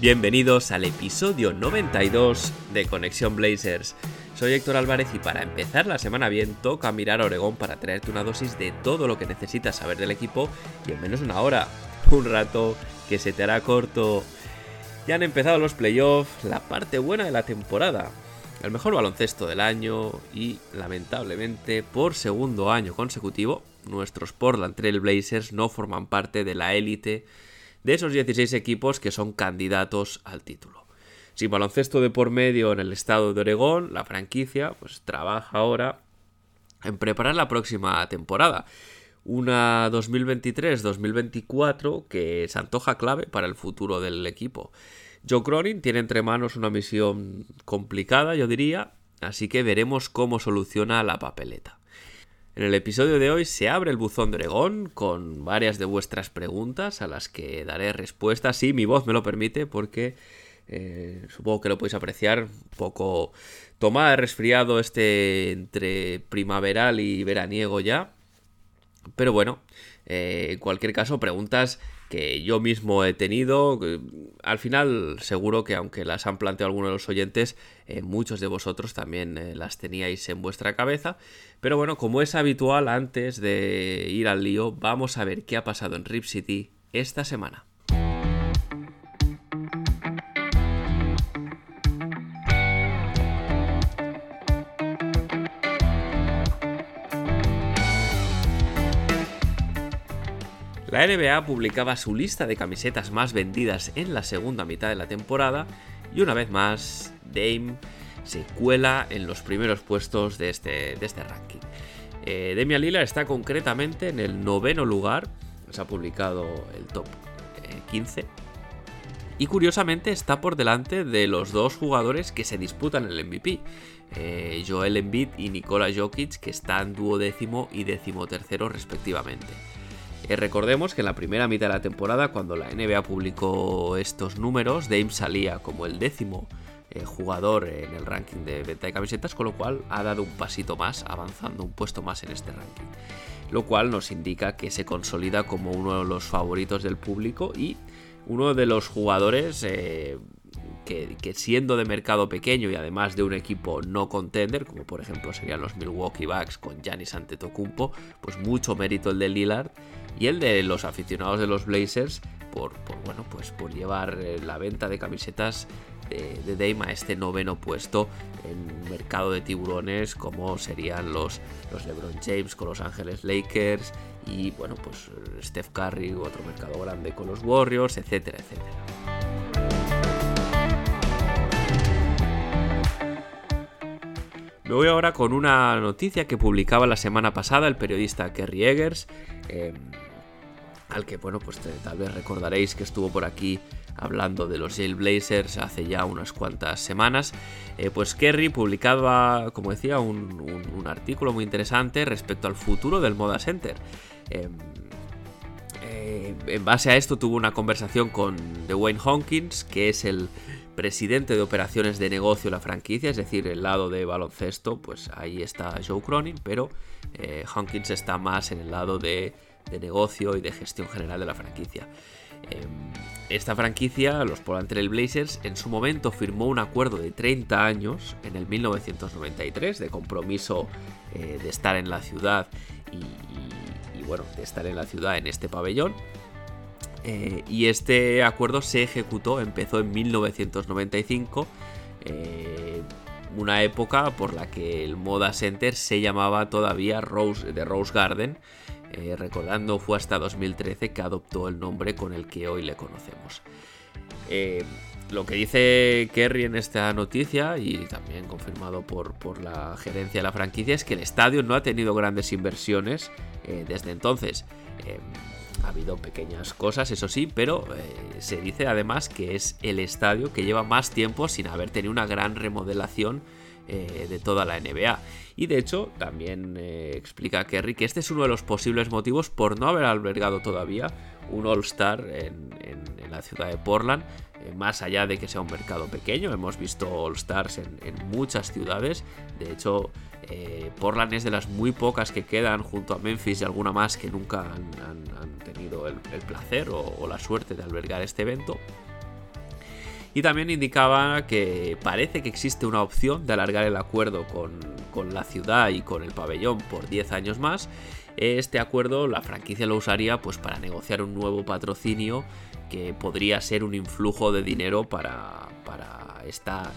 Bienvenidos al episodio 92 de Conexión Blazers. Soy Héctor Álvarez y para empezar la semana bien toca mirar a Oregón para traerte una dosis de todo lo que necesitas saber del equipo y en menos de una hora. Un rato que se te hará corto. Ya han empezado los playoffs, la parte buena de la temporada. El mejor baloncesto del año y, lamentablemente, por segundo año consecutivo, nuestros Portland Trail Blazers no forman parte de la élite de esos 16 equipos que son candidatos al título. Sin baloncesto de por medio en el estado de Oregón, la franquicia pues trabaja ahora en preparar la próxima temporada. Una 2023-2024 que se antoja clave para el futuro del equipo. Joe Cronin tiene entre manos una misión complicada, yo diría, así que veremos cómo soluciona la papeleta. En el episodio de hoy se abre el buzón de Oregón con varias de vuestras preguntas a las que daré respuesta, si mi voz me lo permite, porque eh, supongo que lo podéis apreciar, un poco tomada resfriado este entre primaveral y veraniego ya. Pero bueno, eh, en cualquier caso, preguntas que yo mismo he tenido. Al final, seguro que aunque las han planteado algunos de los oyentes, eh, muchos de vosotros también eh, las teníais en vuestra cabeza. Pero bueno, como es habitual, antes de ir al lío, vamos a ver qué ha pasado en Rip City esta semana. La NBA publicaba su lista de camisetas más vendidas en la segunda mitad de la temporada y una vez más Dame se cuela en los primeros puestos de este, de este ranking. Eh, Lillard está concretamente en el noveno lugar, se ha publicado el top 15 y curiosamente está por delante de los dos jugadores que se disputan el MVP, eh, Joel Embiid y Nikola Jokic, que están duodécimo y decimotercero respectivamente. Eh, recordemos que en la primera mitad de la temporada, cuando la NBA publicó estos números, Dame salía como el décimo eh, jugador en el ranking de venta de camisetas, con lo cual ha dado un pasito más, avanzando un puesto más en este ranking. Lo cual nos indica que se consolida como uno de los favoritos del público y uno de los jugadores eh, que, siendo de mercado pequeño y además de un equipo no contender, como por ejemplo serían los Milwaukee Bucks con Giannis Antetokounmpo, pues mucho mérito el de Lillard y el de los aficionados de los Blazers por, bueno, pues por llevar la venta de camisetas de, de Dame a este noveno puesto en un mercado de tiburones como serían los, los LeBron James con los Ángeles Lakers y bueno, pues Steph Curry, otro mercado grande con los Warriors, etcétera, etcétera. Me voy ahora con una noticia que publicaba la semana pasada el periodista Kerry Eggers, eh, al que, bueno, pues tal vez recordaréis que estuvo por aquí hablando de los Blazers hace ya unas cuantas semanas. Eh, pues Kerry publicaba, como decía, un, artículo muy interesante respecto al futuro del Moda Center. Eh, eh, en base a esto tuvo una conversación con Dwayne Hawkins, que es el presidente de operaciones de negocio de la franquicia, es decir, el lado de baloncesto, pues ahí está Joe Cronin, pero eh, Hawkins está más en el lado de, de, negocio y de gestión general de la franquicia. Eh, esta franquicia, los Portland Blazers, en su momento firmó un acuerdo de 30 años en el 1993 de compromiso eh, de estar en la ciudad y, y, bueno, de estar en la ciudad en este pabellón. Eh, y este acuerdo se ejecutó, empezó en 1995, eh, una época por la que el Moda Center se llamaba todavía Rose, The Rose Garden, eh, recordando fue hasta 2013 que adoptó el nombre con el que hoy le conocemos. Lo que dice Kerry en esta noticia, y también confirmado por, por, la gerencia de la franquicia, es que el estadio no ha tenido grandes inversiones desde entonces Ha habido pequeñas cosas, eso sí, pero eh, se dice además que es el estadio que lleva más tiempo sin haber tenido una gran remodelación eh, de toda la NBA. Y de hecho, también eh, explica Kerry que este es uno de los posibles motivos por no haber albergado todavía un All-Star en, la ciudad de Portland. Eh, más allá de que sea un mercado pequeño, hemos visto All-Stars en, muchas ciudades. De hecho, Portland es de las muy pocas que quedan junto a Memphis y alguna más que nunca han, tenido el, placer o la suerte de albergar este evento. Y también indicaba que parece que existe una opción de alargar el acuerdo con, la ciudad y con el pabellón por 10 años más. Este acuerdo la franquicia lo usaría pues para negociar un nuevo patrocinio que podría ser un influjo de dinero para, esta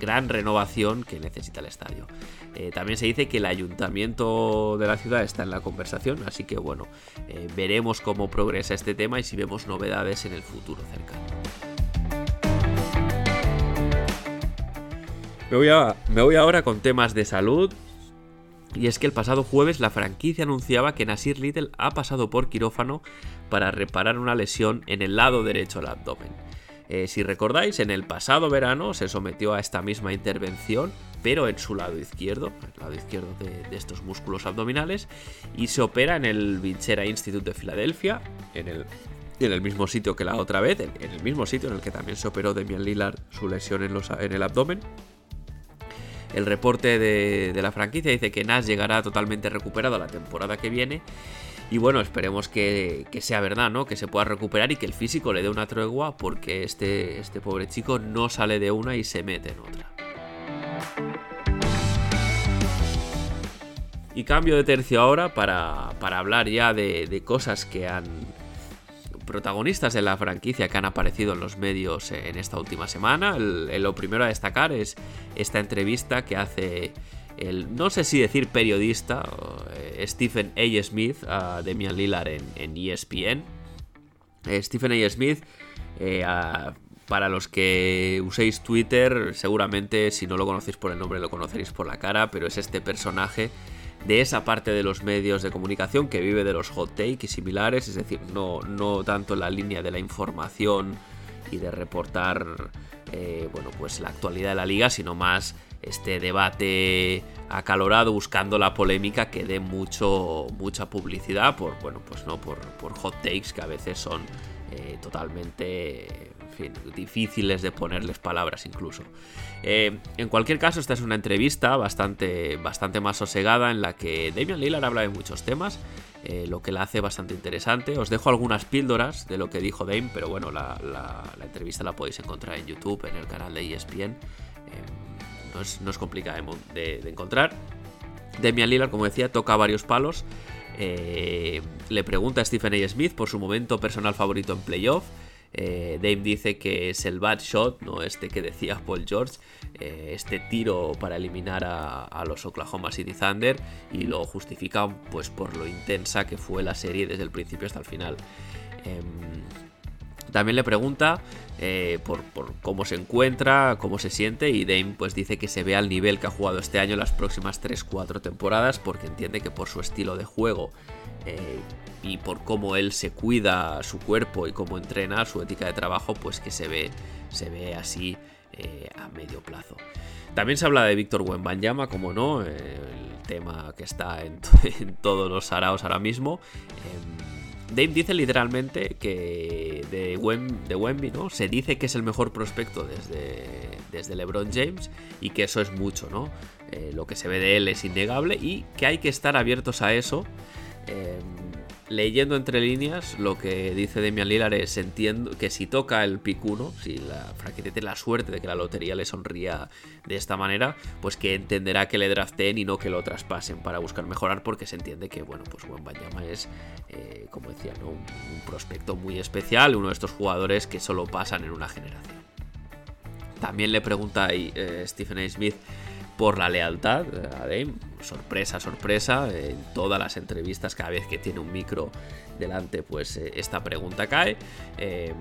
gran, renovación que necesita el estadio. Eh, también se dice que el ayuntamiento de la ciudad está en la conversación, así que bueno, eh, veremos cómo progresa este tema y si vemos novedades en el futuro cercano. Me voy, ahora con temas de salud. Y es que el pasado jueves la franquicia anunciaba que Nasir Little ha pasado por quirófano para reparar una lesión en el lado derecho del abdomen. Eh, si recordáis, en el pasado verano se sometió a esta misma intervención, pero en su lado izquierdo, el lado izquierdo de, estos músculos abdominales, y se opera en el Vincera Institute de Filadelfia, en el, en el mismo sitio que la otra vez, en, el mismo sitio en el que también se operó Demian Lillard su lesión en, en el abdomen. El reporte de, la franquicia dice que Nash llegará totalmente recuperado la temporada que viene. Y bueno, esperemos que, sea verdad, ¿no? Que se pueda recuperar y que el físico le dé una tregua porque este, este pobre chico no sale de una y se mete en otra. Y cambio de tercio ahora para, hablar ya de cosas que han, protagonistas de la franquicia que han aparecido en los medios en esta última semana. lo primero a destacar es esta entrevista que hace el, no sé si decir periodista, eh, Stephen A. Smith a Demian Lillard en, ESPN. E eh, Stephen A. Smith, eh, para los que uséis Twitter, seguramente si no lo conocéis por el nombre lo conoceréis por la cara, pero es este personaje de esa parte de los medios de comunicación que vive de los hot takes y similares, es decir, no, no tanto en la línea de la información y de reportar eh, bueno, pues la actualidad de la liga, sino más este debate acalorado buscando la polémica que dé mucho, mucha publicidad por, bueno, pues no, por, por hot takes que a veces son eh, totalmente difíciles de ponerles palabras incluso. Eh, en cualquier caso, esta es una entrevista bastante, bastante más sosegada en la que Damian Lillard habla de muchos temas, eh, lo que la hace bastante interesante. Os dejo algunas píldoras de lo que dijo Dame, pero bueno, la, entrevista la podéis encontrar en YouTube, en el canal de ESPN. Eh, no, es, no, es, complicada de, encontrar. Damian Lillard, como decía, toca varios palos. le pregunta a Stephen A. Smith por su momento personal favorito en playoff. Eh, Dave dice que es el bad shot, ¿no? Este que decía Paul George, eh, este tiro para eliminar a, los Oklahoma City Thunder y lo justifica pues por lo intensa que fue la serie desde el principio hasta el final. Em, también le pregunta eh, por, cómo se encuentra, cómo se siente y Dame pues dice que se ve al nivel que ha jugado este año las próximas 3-4 temporadas porque entiende que por su estilo de juego y por cómo él se cuida su cuerpo y cómo entrena su ética de trabajo, pues que se ve, se ve así eh, a medio plazo. También se habla de Víctor Wembanyama, como no, el tema que está en, todos los araos ahora mismo. Em, Dave dice literalmente que de, Wemby ¿no? se dice que es el mejor prospecto desde, desde LeBron James y que eso es mucho, ¿no? Eh, lo que se ve de él es innegable y que hay que estar abiertos a eso. Em, leyendo entre líneas, lo que dice Demian Lillard es entiendo que si toca el pick 1, si la franquicia tiene la suerte de que la lotería le sonría de esta manera, pues que entenderá que le draften y no que lo traspasen para buscar mejorar, porque se entiende que, bueno, pues Juan Banyama es, eh, como decía, un, prospecto muy especial, uno de estos jugadores que solo pasan en una generación. También le pregunta ahí eh, Stephen A. Smith por la lealtad a Dame. Sorpresa, sorpresa. En todas las entrevistas, cada vez que tiene un micro delante, pues eh, esta pregunta cae. Em,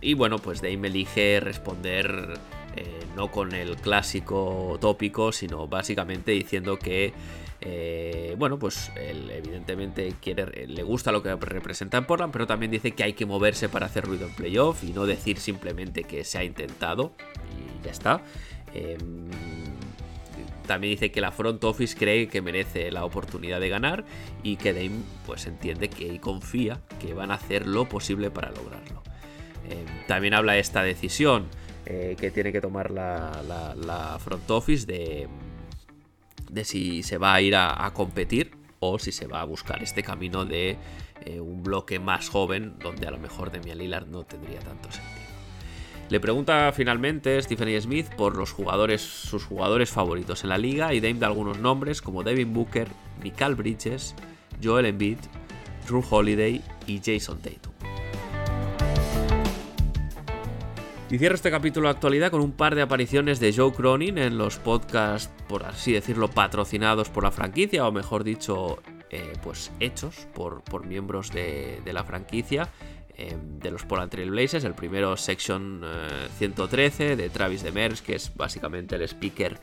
y bueno, pues Dame elige responder eh, no con el clásico tópico, sino básicamente diciendo que Eh, bueno, pues él evidentemente quiere, le gusta lo que representa en Portland, pero también dice que hay que moverse para hacer ruido en playoff y no decir simplemente que se ha intentado y ya está. Em, también dice que la front office cree que merece la oportunidad de ganar y que Dame pues entiende que y confía que van a hacer lo posible para lograrlo. Em, también habla de esta decisión eh, que tiene que tomar la front office de de si se va a ir a, competir o si se va a buscar este camino de eh, un bloque más joven donde a lo mejor Demian Lillard no tendría tanto sentido. Le pregunta finalmente Stephen Smith por los jugadores, sus jugadores favoritos en la liga y Dame da algunos nombres como Devin Booker, Mikal Bridges, Joel Embiid, Drew Holiday y Jason Tatum. Y cierro este capítulo de actualidad con un par de apariciones de Joe Cronin en los podcasts, por así decirlo, patrocinados por la franquicia, o mejor dicho, eh, pues hechos por, por miembros de, la franquicia. Em, de los Portland Trail Blazers, el primero Section 113 eh, de Travis Demers, que es básicamente el speaker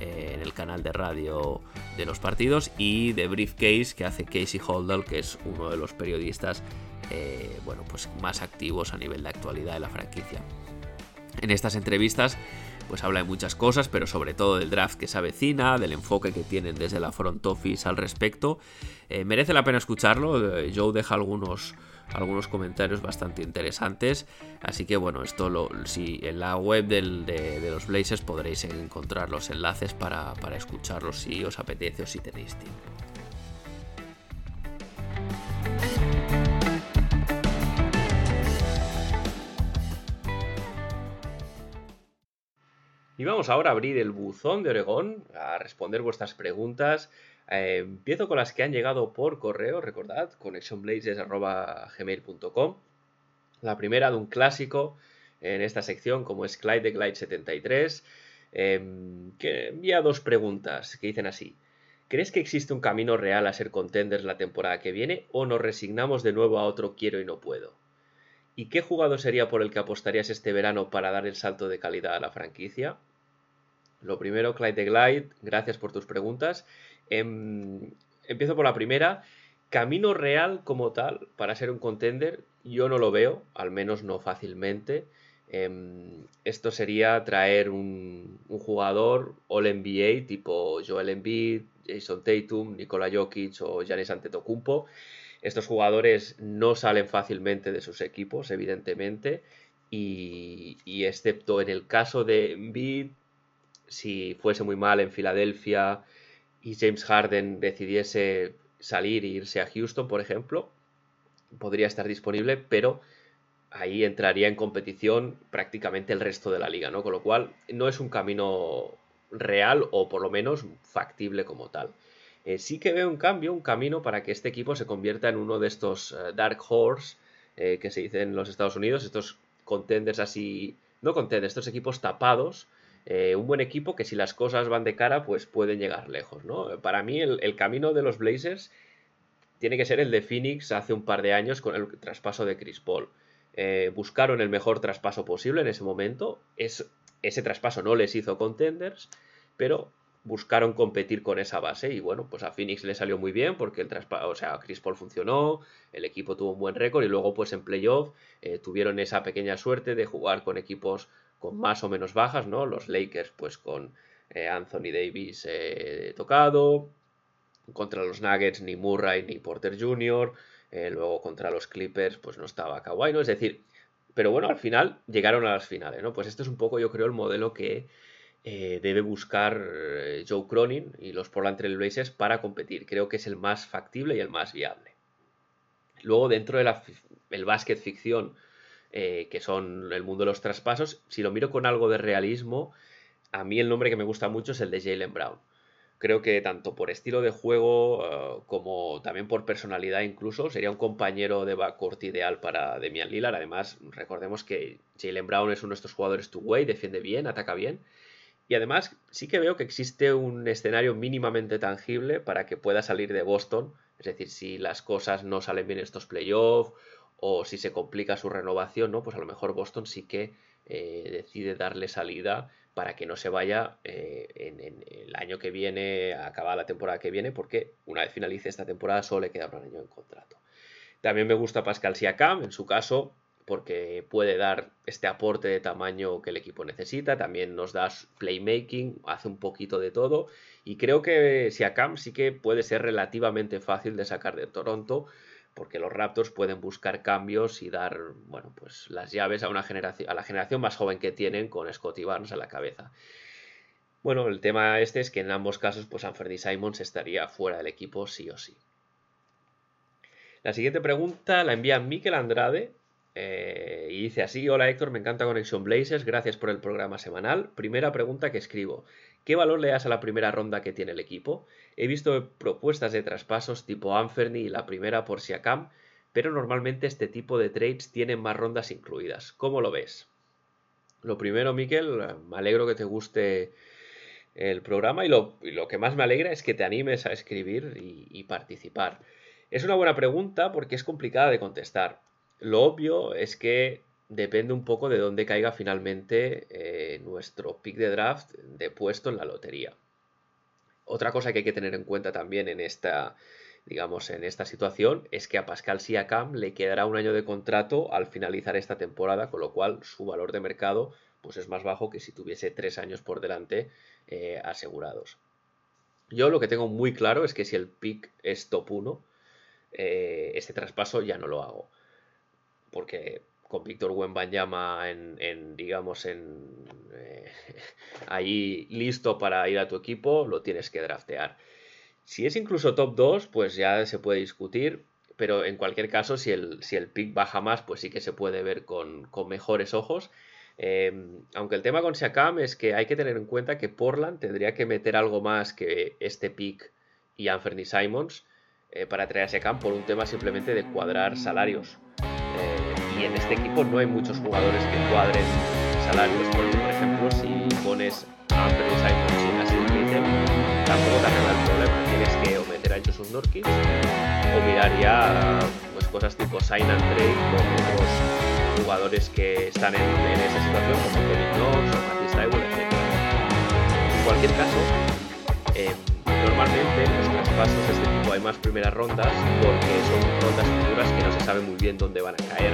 eh, en el canal de radio de los partidos, y de Briefcase, que hace Casey Holdall, que es uno de los periodistas bueno, pues más activos a nivel de actualidad de la franquicia. En estas entrevistas pues habla de muchas cosas, pero sobre todo del draft que se avecina, del enfoque que tienen desde la front office al respecto. Eh, merece la pena escucharlo, eh, Joe deja algunos, algunos comentarios bastante interesantes, así que bueno, esto lo, si en la web de, los Blazers podréis encontrar los enlaces para, para escucharlos si os apetece o si tenéis tiempo. Y vamos ahora a abrir el buzón de Oregón, a responder vuestras preguntas. Eh, empiezo con las que han llegado por correo, recordad, connectionblazes.gmail.com. La primera de un clásico en esta sección, como es Clyde de Glide 73, em, que envía dos preguntas que dicen así. ¿Crees que existe un camino real a ser contenders la temporada que viene o nos resignamos de nuevo a otro quiero y no puedo? ¿Y qué jugador sería por el que apostarías este verano para dar el salto de calidad a la franquicia? Lo primero, Clyde de Glide, gracias por tus preguntas. Em, empiezo por la primera. Camino real como tal para ser un contender, yo no lo veo, al menos no fácilmente. Em, esto sería traer un, jugador All NBA tipo Joel Embiid, Jason Tatum, Nikola Jokic o Giannis Antetokounmpo estos jugadores no salen fácilmente de sus equipos, evidentemente, y, excepto en el caso de Embiid, si fuese muy mal en Filadelfia y James Harden decidiese salir e irse a Houston, por ejemplo, podría estar disponible, pero ahí entraría en competición prácticamente el resto de la liga, ¿no? Con lo cual no es un camino real o por lo menos factible como tal. Eh, sí que veo un cambio, un camino para que este equipo se convierta en uno de estos eh, Dark Horse eh, que se dice en los Estados Unidos, estos contenders así, no contenders, estos equipos tapados, un buen equipo que si las cosas van de cara, pues pueden llegar lejos, ¿no? Para mí el, camino de los Blazers tiene que ser el de Phoenix hace un par de años con el traspaso de Chris Paul. buscaron el mejor traspaso posible en ese momento. Es, ese traspaso no les hizo contenders, pero buscaron competir con esa base y bueno, pues a Phoenix le salió muy bien porque el o sea, Chris Paul funcionó, el equipo tuvo un buen récord y luego pues en playoff eh, tuvieron esa pequeña suerte de jugar con equipos con más o menos bajas, ¿no? Los Lakers pues con eh, Anthony Davis eh, tocado, contra los Nuggets ni Murray ni Porter Jr., luego contra los Clippers pues no estaba Kawhi, ¿no? Es decir, pero bueno, al final llegaron a las finales, ¿no? Pues este es un poco yo creo el modelo que eh, debe buscar eh, Joe Cronin y los Portland Trail Blazers para competir. Creo que es el más factible y el más viable. Luego, dentro del el básquet ficción, eh, que son el mundo de los traspasos, si lo miro con algo de realismo, a mí el nombre que me gusta mucho es el de Jalen Brown. Creo que tanto por estilo de juego como también por personalidad incluso sería un compañero de backcourt ideal para Demian Lillard. Además, recordemos que Jalen Brown es uno de estos jugadores two-way, defiende bien, ataca bien y además sí que veo que existe un escenario mínimamente tangible para que pueda salir de Boston. Es decir, si las cosas no salen bien en estos playoffs o si se complica su renovación, ¿no? Pues a lo mejor Boston sí que eh, decide darle salida para que no se vaya eh, en, el año que viene, a acabar la temporada que viene, porque una vez finalice esta temporada solo le queda un año en contrato. También me gusta Pascal Siakam, en su caso, porque puede dar este aporte de tamaño que el equipo necesita, también nos da playmaking, hace un poquito de todo, y creo que Siakam sí que puede ser relativamente fácil de sacar de Toronto, porque los Raptors pueden buscar cambios y dar, bueno, pues las llaves a una generación, a la generación más joven que tienen con Scotty Barnes a la cabeza. Bueno, el tema este es que en ambos casos, pues Anthony Simons estaría fuera del equipo sí o sí. La siguiente pregunta la envía Miquel Andrade eh, y dice así: Hola Héctor, me encanta Conexión Blazers, gracias por el programa semanal. Primera pregunta que escribo: ¿Qué valor le das a la primera ronda que tiene el equipo? He visto propuestas de traspasos tipo Anferni y la primera por Siakam, pero normalmente este tipo de trades tienen más rondas incluidas. ¿Cómo lo ves? Lo primero, Miquel, me alegro que te guste el programa y lo, que más me alegra es que te animes a escribir y participar. Es una buena pregunta porque es complicada de contestar. Lo obvio es que depende un poco de dónde caiga finalmente eh, nuestro pick de draft de puesto en la lotería. Otra cosa que hay que tener en cuenta también en esta, digamos, en esta situación es que a Pascal Siakam le quedará un año de contrato al finalizar esta temporada, con lo cual su valor de mercado pues es más bajo que si tuviese tres años por delante eh, asegurados. Yo lo que tengo muy claro es que si el pick es top 1, eh, este traspaso ya no lo hago. Porque con Víctor Wembanyama en, en digamos, en eh, ahí listo para ir a tu equipo, lo tienes que draftear. Si es incluso top 2, pues ya se puede discutir, pero en cualquier caso, si el, pick baja más, pues sí que se puede ver con, mejores ojos. Em, aunque el tema con Siakam es que hay que tener en cuenta que Portland tendría que meter algo más que este pick y Anthony Simons eh, para traer a Siakam por un tema simplemente de cuadrar salarios y en este equipo no hay muchos jugadores que cuadren salarios, porque por ejemplo si pones a Anthony Simons y a Sid tampoco te arregla el problema, tienes que o meter a Joseph Norkins o mirar ya pues, cosas tipo sign and trade con otros jugadores que están en, esa situación, como Kevin Knox o Matisse Tywell, etc. En cualquier caso, eh, normalmente en los traspasos de este tipo hay más primeras rondas porque son rondas futuras que no se sabe muy bien dónde van a caer.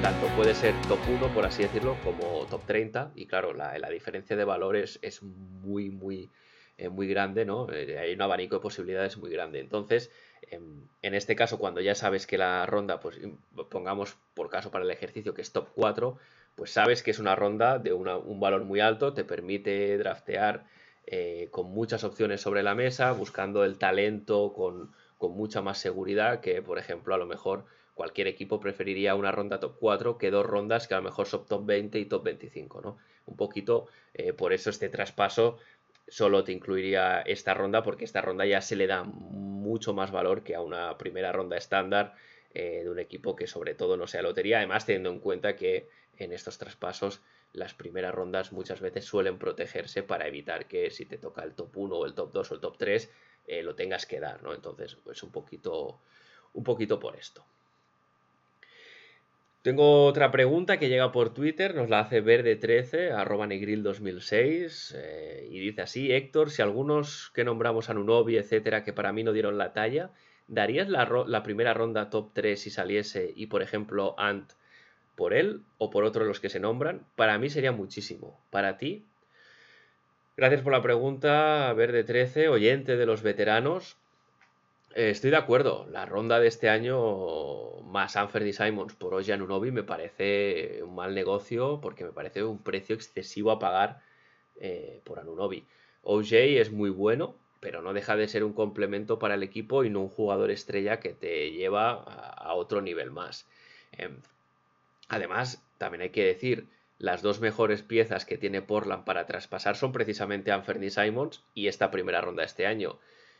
tanto puede ser top 1, por así decirlo, como top 30. Y claro, la, diferencia de valores es muy, muy, eh, muy grande, ¿no? Eh, hay un abanico de posibilidades muy grande. Entonces, em, en este caso, cuando ya sabes que la ronda, pues pongamos por caso para el ejercicio que es top 4, pues sabes que es una ronda de un valor muy alto, te permite draftear eh, con muchas opciones sobre la mesa, buscando el talento con, mucha más seguridad que, por ejemplo, a lo mejor cualquier equipo preferiría una ronda top 4 que dos rondas que a lo mejor son top 20 y top 25, ¿no? Un poquito, eh, por eso este traspaso solo te incluiría esta ronda porque esta ronda ya se le da mucho más valor que a una primera ronda estándar eh, de un equipo que sobre todo no sea lotería, además teniendo en cuenta que en estos traspasos las primeras rondas muchas veces suelen protegerse para evitar que si te toca el top 1 o el top 2 o el top 3 eh, lo tengas que dar, ¿no? Entonces, pues un poquito, un poquito por esto. Tengo otra pregunta que llega por Twitter, nos la hace verde13, arroba negril2006, eh, y dice así, Héctor, si algunos que nombramos a Nunobi, etcétera, que para mí no dieron la talla, ¿darías la, la primera ronda top 3 si saliese y, por ejemplo, Ant por él o por otro de los que se nombran, para mí sería muchísimo. Para ti, gracias por la pregunta, Verde 13, oyente de los veteranos. Eh, estoy de acuerdo, la ronda de este año más Anthony Simons por Ojan Unobi me parece un mal negocio porque me parece un precio excesivo a pagar eh, por Anunobi. OJ es muy bueno, pero no deja de ser un complemento para el equipo y no un jugador estrella que te lleva a, otro nivel más. Em, Además, también hay que decir, las dos mejores piezas que tiene Portland para traspasar son precisamente Anthony Simons y esta primera ronda de este año.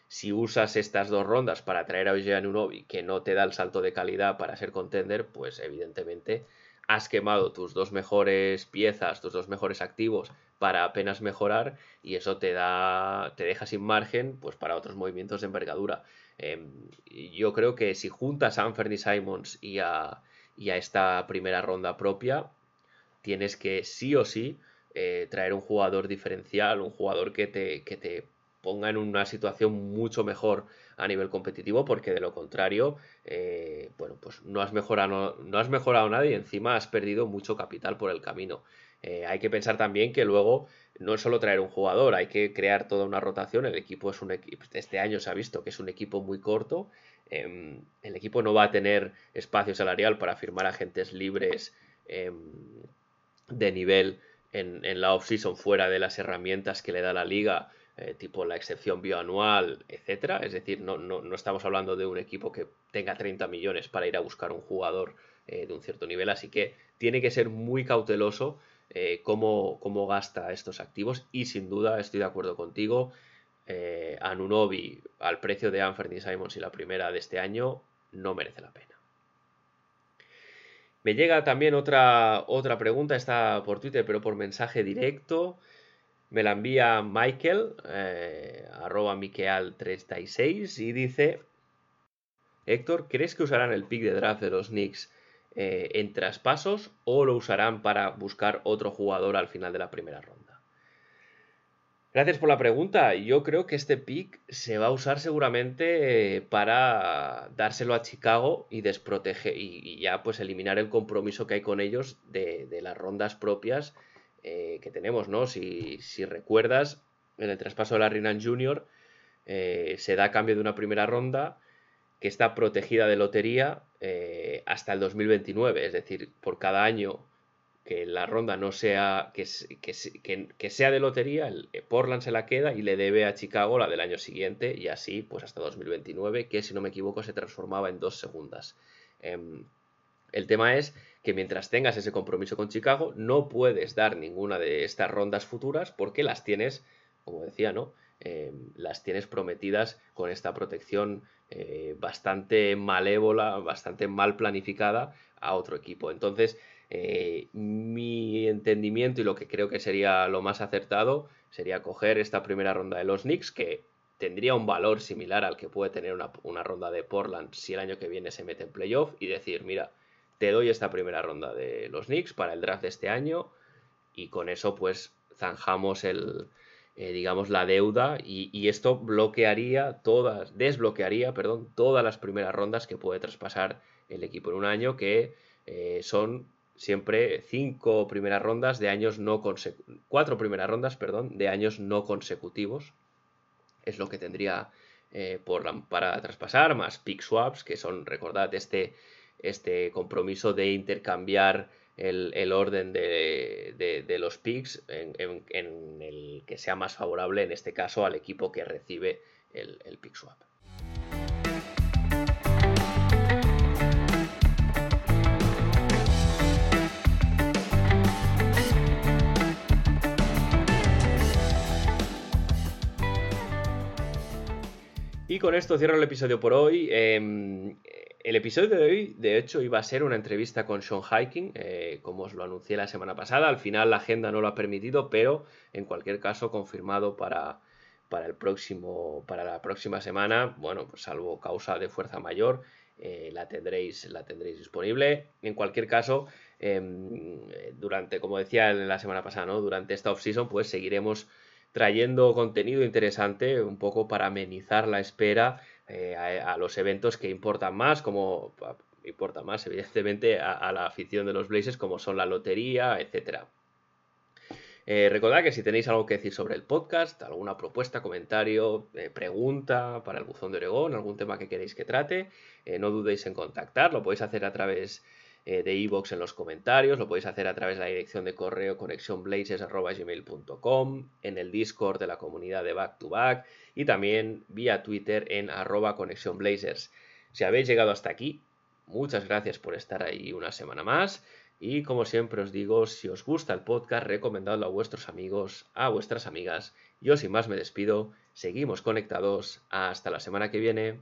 Si usas estas dos rondas para traer a Eugene Unobi, que no te da el salto de calidad para ser contender, pues evidentemente has quemado tus dos mejores piezas, tus dos mejores activos para apenas mejorar y eso te da, te deja sin margen pues para otros movimientos de envergadura. Em, yo creo que si juntas a Anthony Simons y a, y a esta primera ronda propia, tienes que sí o sí eh, traer un jugador diferencial, un jugador que te, que te ponga en una situación mucho mejor a nivel competitivo, porque de lo contrario, eh, bueno, pues no has mejorado, no has mejorado nada y encima has perdido mucho capital por el camino. Eh, hay que pensar también que luego no es solo traer un jugador, hay que crear toda una rotación. El equipo es un equipo, este año se ha visto que es un equipo muy corto. Em, el equipo no va a tener espacio salarial para firmar agentes libres em, de nivel en, la off-season fuera de las herramientas que le da la liga eh, tipo la excepción bioanual, etcétera. Es decir, no, no, estamos hablando de un equipo que tenga 30 millones para ir a buscar un jugador eh, de un cierto nivel, así que tiene que ser muy cauteloso eh, cómo, cómo, gasta estos activos y sin duda estoy de acuerdo contigo. Anunobi al precio de Anthony Simons y la primera de este año no merece la pena. Me llega también otra, otra pregunta, está por Twitter, pero por mensaje directo. Me la envía Michael, eh, arroba Miqueal36, y dice: Héctor, ¿crees que usarán el pick de draft de los Knicks eh, en traspasos o lo usarán para buscar otro jugador al final de la primera ronda? Gracias por la pregunta. Yo creo que este pick se va a usar seguramente eh, para dárselo a Chicago y desproteger y, ya pues eliminar el compromiso que hay con ellos de, las rondas propias eh, que tenemos, ¿no? Si, recuerdas, en el traspaso de la Rinan Junior eh, se da cambio de una primera ronda que está protegida de lotería eh, hasta el 2029, es decir, por cada año que la ronda no sea que, que, sea de lotería, el Portland se la queda y le debe a Chicago la del año siguiente y así pues hasta 2029, que si no me equivoco se transformaba en dos segundas. Em, el tema es que mientras tengas ese compromiso con Chicago, no puedes dar ninguna de estas rondas futuras porque las tienes, como decía, ¿no? Eh, las tienes prometidas con esta protección eh, bastante malévola, bastante mal planificada a otro equipo. Entonces, eh, mi entendimiento y lo que creo que sería lo más acertado sería coger esta primera ronda de los Knicks, que tendría un valor similar al que puede tener una, ronda de Portland si el año que viene se mete en playoff, y decir, mira, te doy esta primera ronda de los Knicks para el draft de este año y con eso pues zanjamos el, eh, digamos, la deuda y, esto bloquearía todas, desbloquearía, perdón, todas las primeras rondas que puede traspasar el equipo en un año que eh, son siempre cinco primeras rondas de años no consecutivos, cuatro primeras rondas, perdón, de años no consecutivos. Es lo que tendría eh, por para traspasar, más pick swaps, que son, recordad, este este compromiso de intercambiar el, orden de, los picks en, el que sea más favorable, en este caso, al equipo que recibe el, el pick swap. Con esto cierro el episodio por hoy. Em, el episodio de hoy, de hecho, iba a ser una entrevista con Sean Hiking, eh, como os lo anuncié la semana pasada. Al final la agenda no lo ha permitido, pero en cualquier caso confirmado para, para, la próxima semana. Bueno, pues salvo causa de fuerza mayor, eh, la, tendréis, la tendréis disponible. En cualquier caso, em, durante, como decía la semana pasada, ¿no? durante esta off-season, pues seguiremos trayendo contenido interesante un poco para amenizar la espera eh, a, los eventos que importan más, como importa más evidentemente a, la afición de los Blazers, como son la lotería, etcétera. Eh, recordad que si tenéis algo que decir sobre el podcast, alguna propuesta, comentario, eh, pregunta para el buzón de Oregón, algún tema que queréis que trate, no dudéis en contactar, lo podéis hacer a través de iVoox en los comentarios, lo podéis hacer a través de la dirección de correo conexionblazers.gmail.com, en el Discord de la comunidad de Back to Back y también vía Twitter en arroba conexionblazers. Si habéis llegado hasta aquí, muchas gracias por estar ahí una semana más. Y como siempre os digo, si os gusta el podcast, recomendadlo a vuestros amigos, a vuestras amigas. Yo sin más me despido, seguimos conectados. Hasta la semana que viene.